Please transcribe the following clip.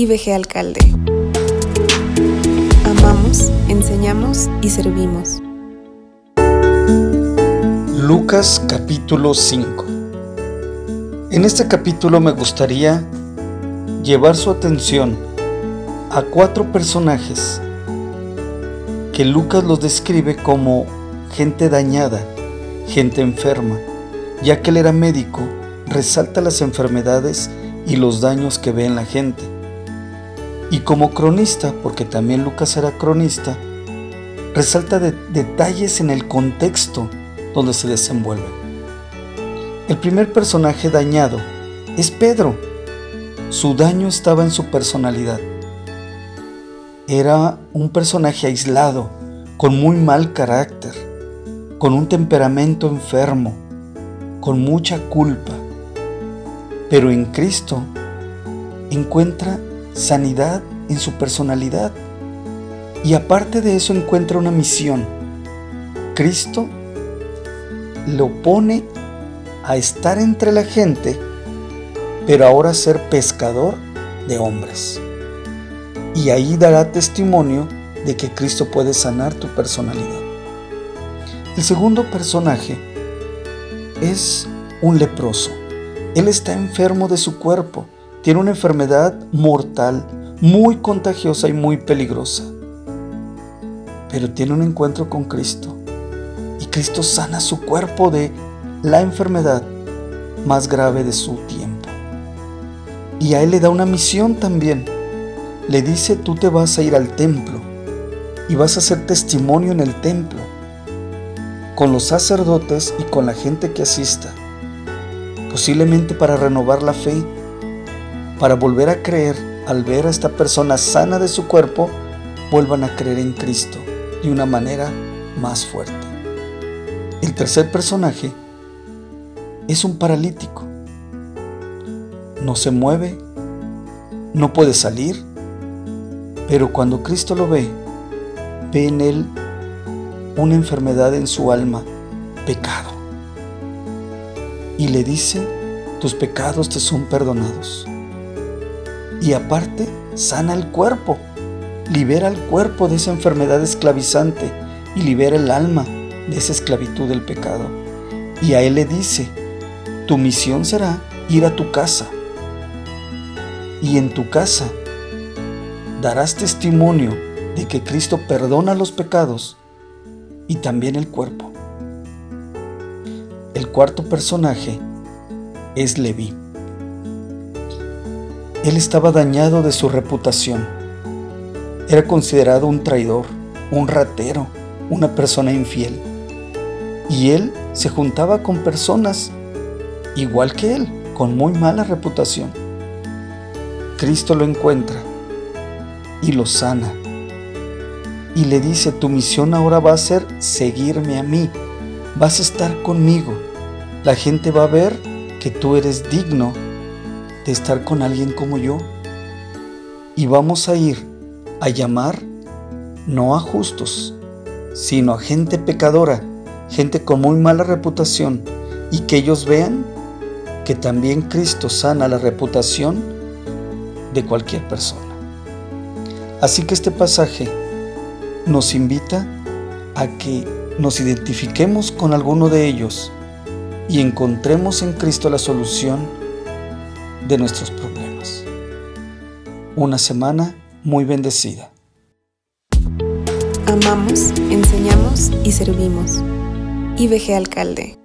IBG Alcalde. Amamos, enseñamos y servimos. Lucas capítulo 5 En este capítulo me gustaría llevar su atención a cuatro personajes que Lucas los describe como gente dañada, gente enferma, ya que él era médico, resalta las enfermedades y los daños que ve en la gente. Y como cronista, porque también Lucas era cronista, resalta detalles en el contexto donde se desenvuelve. El primer personaje dañado es Pedro. Su daño estaba en su personalidad. Era un personaje aislado, con muy mal carácter, con un temperamento enfermo, con mucha culpa. Pero en Cristo encuentra sanidad en su personalidad. Y aparte de eso encuentra una misión. Cristo lo pone a estar entre la gente, pero ahora ser pescador de hombres. Y ahí dará testimonio de que Cristo puede sanar tu personalidad. El segundo personaje es un leproso. Él está enfermo de su cuerpo, tiene una enfermedad mortal, muy contagiosa y muy peligrosa. Pero tiene un encuentro con Cristo y Cristo sana su cuerpo de la enfermedad más grave de su tiempo. Y a él le da una misión también. Le dice, tú te vas a ir al templo y vas a hacer testimonio en el templo con los sacerdotes y con la gente que asista, posiblemente para renovar la fe, para volver a creer al ver a esta persona sana de su cuerpo, vuelvan a creer en Cristo de una manera más fuerte. El tercer personaje es un paralítico. No se mueve, no puede salir, pero cuando Cristo lo ve, ve en él una enfermedad en su alma, pecado. Y le dice, tus pecados te son perdonados. Y aparte, sana el cuerpo, libera el cuerpo de esa enfermedad esclavizante y libera el alma de esa esclavitud del pecado. Y a él le dice, tu misión será ir a tu casa. Y en tu casa darás testimonio de que Cristo perdona los pecados y también el cuerpo. El cuarto personaje es Leví. Él estaba dañado de su reputación. Era considerado un traidor, un ratero, una persona infiel. Y él se juntaba con personas igual que él, con muy mala reputación. Cristo lo encuentra y lo sana y le dice, tu misión ahora va a ser seguirme a mí, vas a estar conmigo. La gente va a ver que tú eres digno de estar con alguien como yo. Y vamos a ir a llamar no a justos, sino a gente pecadora, gente con muy mala reputación, y que ellos vean que también Cristo sana la reputación de cualquier persona. Así que este pasaje nos invita a que nos identifiquemos con alguno de ellos y encontremos en Cristo la solución de nuestros problemas. Una semana muy bendecida. Amamos, enseñamos y servimos. IBG Alcalde